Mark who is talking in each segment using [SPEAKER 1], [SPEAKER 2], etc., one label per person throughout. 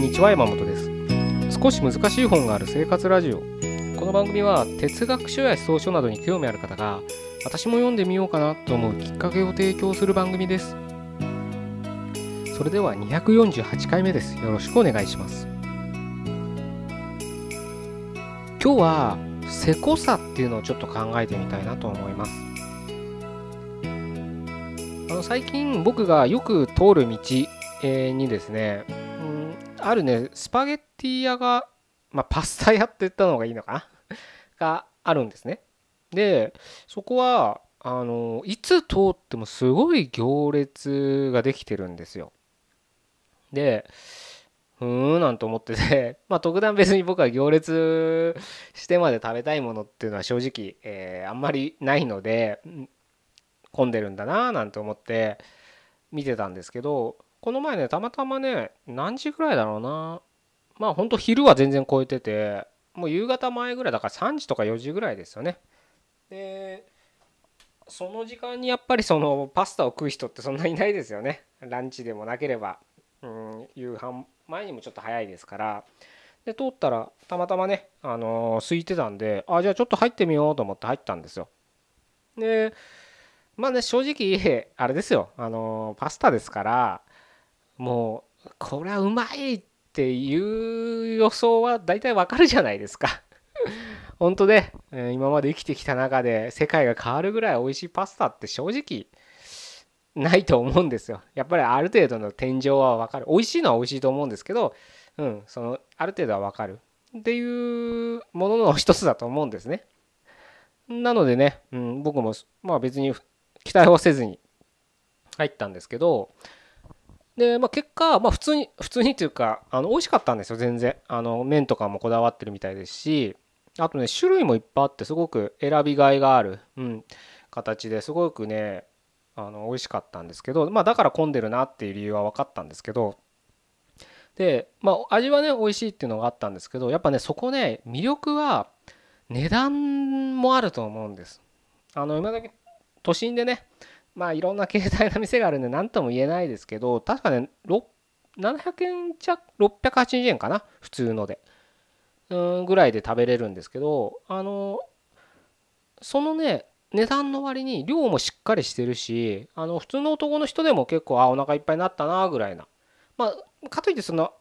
[SPEAKER 1] んにちは山本です。少し難しい本がある生活ラジオ。この番組は哲学書や思想書などに興味ある方が私も読んでみようかなと思うきっかけを提供する番組です。それでは248回目です。よろしくお願いします。今日はせこさっていうのをちょっと考えてみたいなと思います。あの最近僕がよく通る道にですね、あるねスパゲッティ屋が、まあ、パスタ屋って言ったのがいいのかな？があるんですね。でそこはあのいつ通ってもすごい行列ができてるんですよ。でふーんなんて思ってて。まあ特段別に僕は行列してまで食べたいものっていうのは正直、えー、あんまりないので混んでるんだなーなんて思って見てたんですけどこの前ねたまたまね何時ぐらいだろうな。まあほんと昼は全然超えててもう夕方前ぐらいだから3時とか4時ぐらいですよね。でその時間にやっぱりそのパスタを食う人ってそんないないですよね。ランチでもなければ。うん夕飯前にもちょっと早いですから。で通ったらたまたまねあのー、空いてたんであじゃあちょっと入ってみようと思って入ったんですよ。でまあね正直あれですよ。あのー、パスタですからもうこれはうまいっていう予想は大体わかるじゃないですか 本当で、ね、今まで生きてきた中で世界が変わるぐらい美味しいパスタって正直ないと思うんですよ。やっぱりある程度の天井はわかる。美味しいのは美味しいと思うんですけど、うん、そのある程度はわかるっていうものの一つだと思うんですね。なのでね、うん、僕もまあ別に期待はせずに入ったんですけど、で、まあ、結果、まあ、普通に 普通にっていうかあの美味しかったんですよ全然。あの麺とかもこだわってるみたいですしあとね種類もいっぱいあってすごく選びがいがある、うん、形ですごくねあの美味しかったんですけど、まあ、だから混んでるなっていう理由は分かったんですけどで、まあ、味はね美味しいっていうのがあったんですけどやっぱねそこね魅力は値段もあると思うんです。あの今だけ都心でねまあいろんな携帯の店があるんで何とも言えないですけど確かね700円弱680円かな？普通ので。うんぐらいで食べれるんですけどあのそのね値段の割に量もしっかりしてるしあの普通の男の人でも結構あお腹いっぱいになったなぐらいな。まあかといってその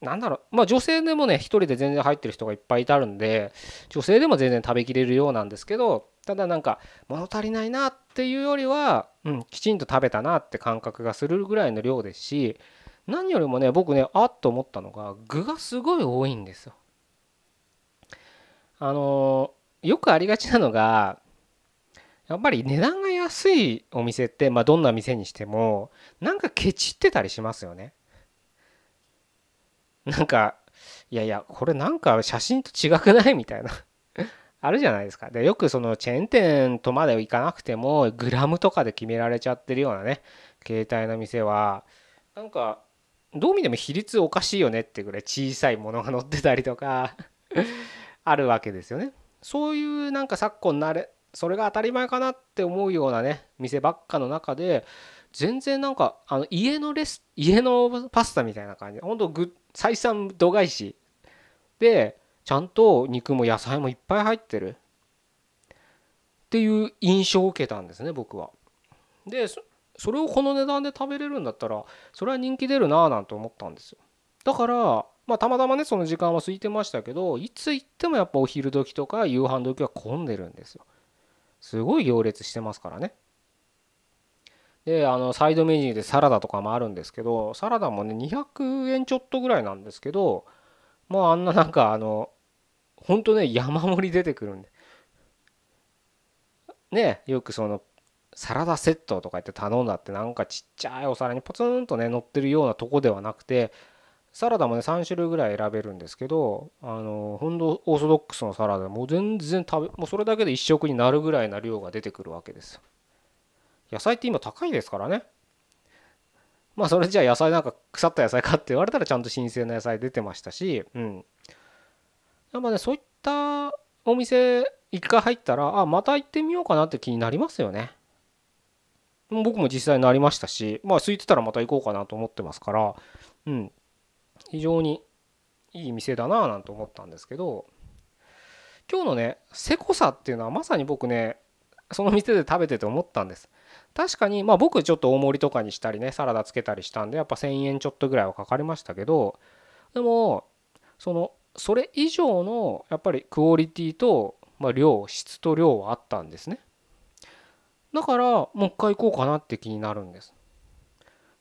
[SPEAKER 1] なんだろうまあ女性でもね一人で全然入ってる人がいっぱいいたるんで女性でも全然食べきれるようなんですけどただなんか物足りないなっていうよりは、うん、きちんと食べたなって感覚がするぐらいの量ですし何よりもね僕ねあっと思ったのが具がすごい多いんですよ。あのよくありがちなのがやっぱり値段が安いお店って、まあ、どんな店にしてもなんかケチってたりしますよね。なんかいやいやこれなんか写真と違くない？みたいなあるじゃないですか。でよくそのチェーン店とまで行かなくてもグラムとかで決められちゃってるようなね携帯の店はなんかどう見ても比率おかしいよねってぐらい小さいものが載ってたりとか あるわけですよね。そういうなんか昨今なれそれが当たり前かなって思うようなね店ばっかの中で全然なんかあの家のレス家のパスタみたいな感じほんとぐ採算度外視でちゃんと肉も野菜もいっぱい入ってるっていう印象を受けたんですね僕は。でそれをこの値段で食べれるんだったらそれは人気出るなぁなんて思ったんですよ。だからまあたまたまねその時間は空いてましたけどいつ行ってもやっぱお昼時とか夕飯時は混んでるんですよ。すごい行列してますからね。であのサイドメニューでサラダとかもあるんですけどサラダもね200円ちょっとぐらいなんですけどまああんななんかあのほんとね山盛り出てくるんで。ねよくそのサラダセットとか言って頼んだってなんかちっちゃいお皿にポツンとね乗ってるようなとこではなくてサラダもね3種類ぐらい選べるんですけどあのほんとオーソドックスのサラダもう全然食べもうそれだけで1食になるぐらいな量が出てくるわけです野菜って今高いですからね。まあそれじゃあ野菜なんか腐った野菜かって言われたらちゃんと新鮮な野菜出てましたしうん。やっぱねそういったお店一回入ったらあまた行ってみようかなって気になりますよね。僕も実際になりましたしまあ空いてたらまた行こうかなと思ってますからうん。非常にいい店だなぁなんて思ったんですけど今日のねせこさっていうのはまさに僕ねその店で食べてて思ったんです。確かにまあ僕ちょっと大盛りとかにしたりねサラダつけたりしたんでやっぱ1000円ちょっとぐらいはかかりましたけどでもそのそれ以上のやっぱりクオリティと、まあ、量質と量はあったんですね。だからもう一回行こうかなって気になるんです。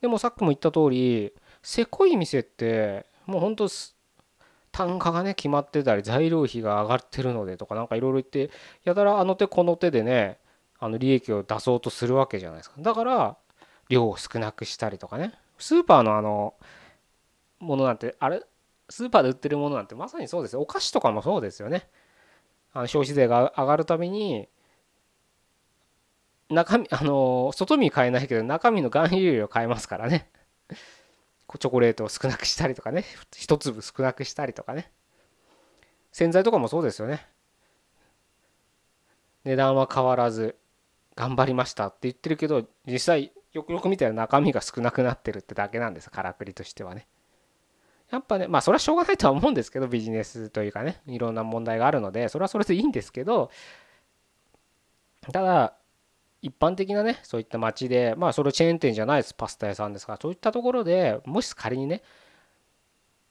[SPEAKER 1] でもさっきも言った通りせこい店ってもうほんと単価がね決まってたり材料費が上がってるのでとかなんかいろいろ言ってやたらあの手この手でねあの利益を出そうとするわけじゃないですか。だから量を少なくしたりとかね。スーパーのあのものなんてあれスーパーで売ってるものなんてまさにそうですよ。お菓子とかもそうですよね。あの消費税が上がるたびに中身あの外見買えないけど中身の含有量買えますからね。チョコレートを少なくしたりとかね。一粒少なくしたりとかね。洗剤とかもそうですよね。値段は変わらず頑張りましたって言ってるけど実際よくよく見たら中身が少なくなってるってだけなんです。からくりとしてはね。やっぱねまあそれはしょうがないとは思うんですけどビジネスというかねいろんな問題があるのでそれはそれでいいんですけどただ一般的なねそういった街でまあそれチェーン店じゃないですパスタ屋さんですからそういったところでもし仮にね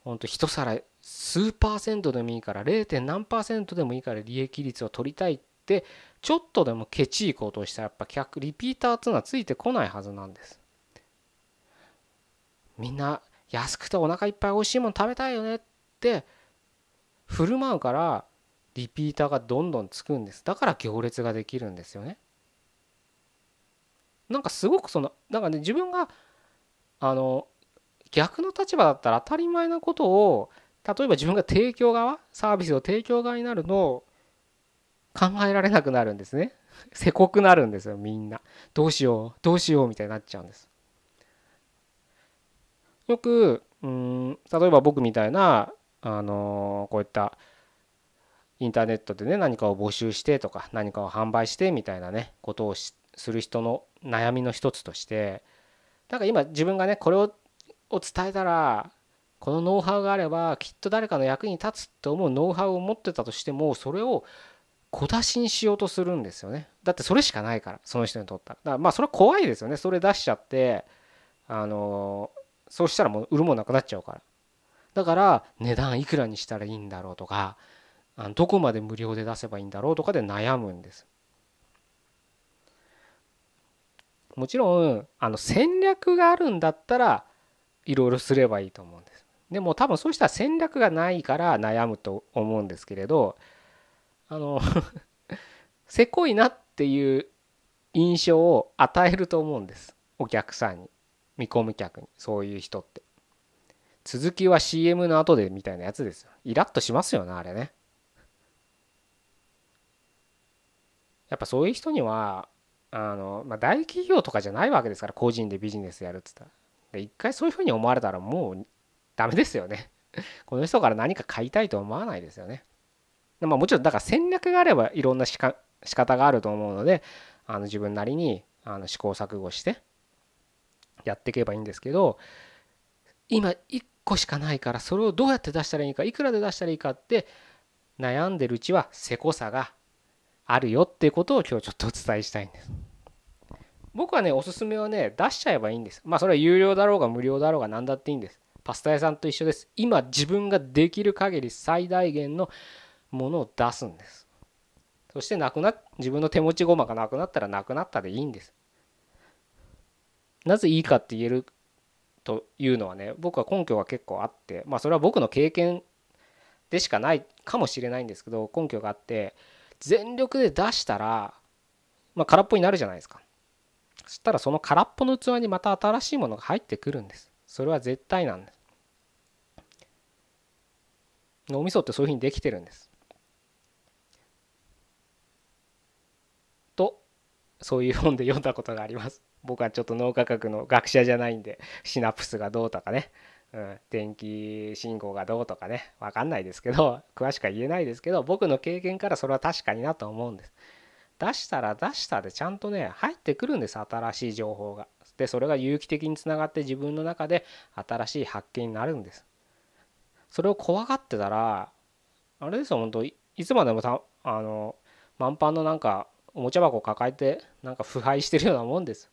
[SPEAKER 1] ほんと一皿数パーセントでもいいから 0. 何パーセントでもいいから利益率を取りたいってちょっとでもケチいこうとしたらやっぱ客リピーターっていうのはついてこないはずなんですみんな安くてお腹いっぱい美味しいもの食べたいよねって振る舞うからリピーターがどんどんつくんですだから行列ができるんですよねなんかすごくそのなんかね自分があの逆の立場だったら当たり前なことを例えば自分が提供側サービスを提供側になるの考えられなくなるんですね。せこくなるんですよみんな。どうしようどうしようみたいになっちゃうんです。よくうん例えば僕みたいなあのこういったインターネットでね何かを募集してとか何かを販売してみたいなねことをする人の悩みの一つとしてなんか今自分がねこれをを伝えたらこのノウハウがあればきっと誰かの役に立つって思うノウハウを持ってたとしてもそれを小出しにしようとするんですよね。だってそれしかないからその人にとったら。だからまあそれは怖いですよね。それ出しちゃってあのそうしたらもう売るもんなくなっちゃうから。だから値段いくらにしたらいいんだろうとかあのどこまで無料で出せばいいんだろうとかで悩むんです。もちろんあの戦略があるんだったらいろいろすればいいと思うんです。でも多分そうしたら戦略がないから悩むと思うんですけれどあの せこいなっていう印象を与えると思うんです。お客さんに。見込み客にそういう人って。続きは CM の後でみたいなやつですよ。イラッとしますよねあれね。やっぱそういう人にはあの、まあ、大企業とかじゃないわけですから個人でビジネスやるっつったら。一回そういうふうに思われたらもうダメですよね。この人から何か買いたいと思わないですよね、まあ、もちろんだから戦略があればいろんなしか仕方があると思うのであの自分なりにあの試行錯誤してやっていけばいいんですけど今1個しかないからそれをどうやって出したらいいかいくらで出したらいいかって悩んでるうちはせこさがあるよっていうことを今日ちょっとお伝えしたいんです。僕はね、おすすめはね、出しちゃえばいいんです。まあそれは有料だろうが無料だろうが何だっていいんです。パスタ屋さんと一緒です。今自分ができる限り最大限のものを出すんです。そしてなくな自分の手持ち駒がなくなったらなくなったでいいんです。なぜいいかって言えるというのはね、僕は根拠が結構あって、まあそれは僕の経験でしかないかもしれないんですけど、根拠があって、全力で出したら、まあ、空っぽになるじゃないですか。そしたらその空っぽの器にまた新しいものが入ってくるんです。それは絶対なんです。脳みそってそういうふうにできてるんです。とそういう本で読んだことがあります。僕はちょっと脳科学の学者じゃないんでシナプスがどうとかね。うん、電気信号がどうとかね。分かんないですけど詳しくは言えないですけど僕の経験からそれは確かになと思うんです。出したら出したでちゃんとね入ってくるんです新しい情報が。でそれが有機的につながって自分の中で新しい発見になるんです。それを怖がってたらあれですよ本当いつまでもたあの満帆のなんかおもちゃ箱抱えてなんか腐敗してるようなもんです。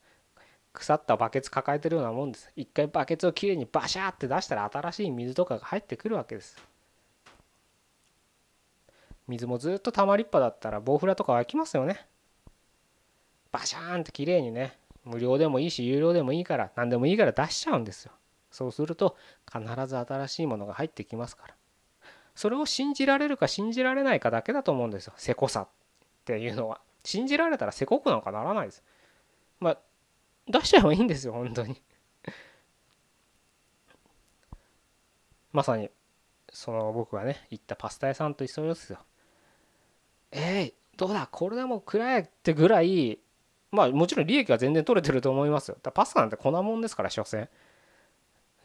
[SPEAKER 1] 腐ったバケツ抱えてるようなもんです。一回バケツをきれいにバシャーって出したら新しい水とかが入ってくるわけです。水もずっとたまりっぱだったらボウフラとか湧きますよね。バシャーンってきれいにね無料でもいいし有料でもいいから何でもいいから出しちゃうんですよ。そうすると必ず新しいものが入ってきますから。それを信じられるか信じられないかだけだと思うんですよ。せこさっていうのは。信じられたらせこくなんかならないです。まあ出しちゃえばいいんですよ本当に。まさにその僕がね行ったパスタ屋さんと一緒ですよ。えー、どうだこれでも食らえってぐらいまあもちろん利益は全然取れてると思いますよ。だパスタなんて粉もんですから所詮。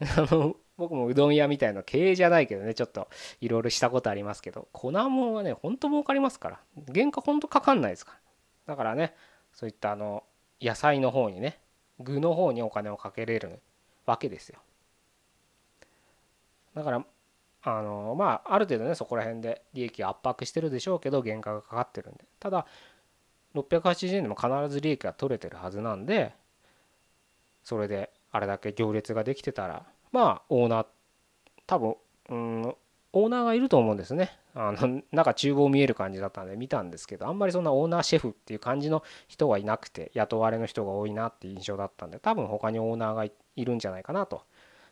[SPEAKER 1] あの僕もうどん屋みたいな経営じゃないけどねちょっといろいろしたことありますけど粉もんはねほんと儲かりますから。原価ほんとかかんないですから。だからねそういったあの野菜の方にね具の方にお金をかけれるわけですよ。だからあのまあある程度ねそこら辺で利益を圧迫してるでしょうけど原価がかかってるんで。ただ680円でも必ず利益が取れてるはずなんでそれであれだけ行列ができてたらまあオーナー多分うんオーナーがいると思うんですね。あのなんか厨房見える感じだったんで見たんですけどあんまりそんなオーナーシェフっていう感じの人はいなくて雇われの人が多いなっていう印象だったんで多分他にオーナーがいるんじゃないかなと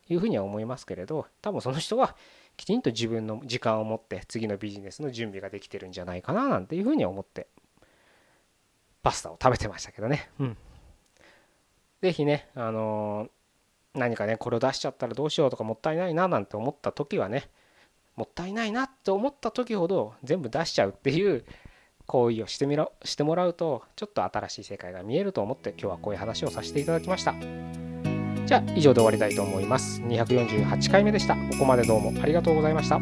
[SPEAKER 1] いうふうには思いますけれど多分その人はきちんと自分の時間を持って次のビジネスの準備ができてるんじゃないかななんていうふうに思ってパスタを食べてましたけどね。うん。是非ね、あの、何かね、これを出しちゃったらどうしようとかもったいないななんて思った時はね、もったいないなって思った時ほど全部出しちゃうっていう行為をしてみろしてもらうとちょっと新しい世界が見えると思って今日はこういう話をさせていただきました。じゃあ以上で終わりたいと思います。248回目でした。ここまでどうもありがとうございました。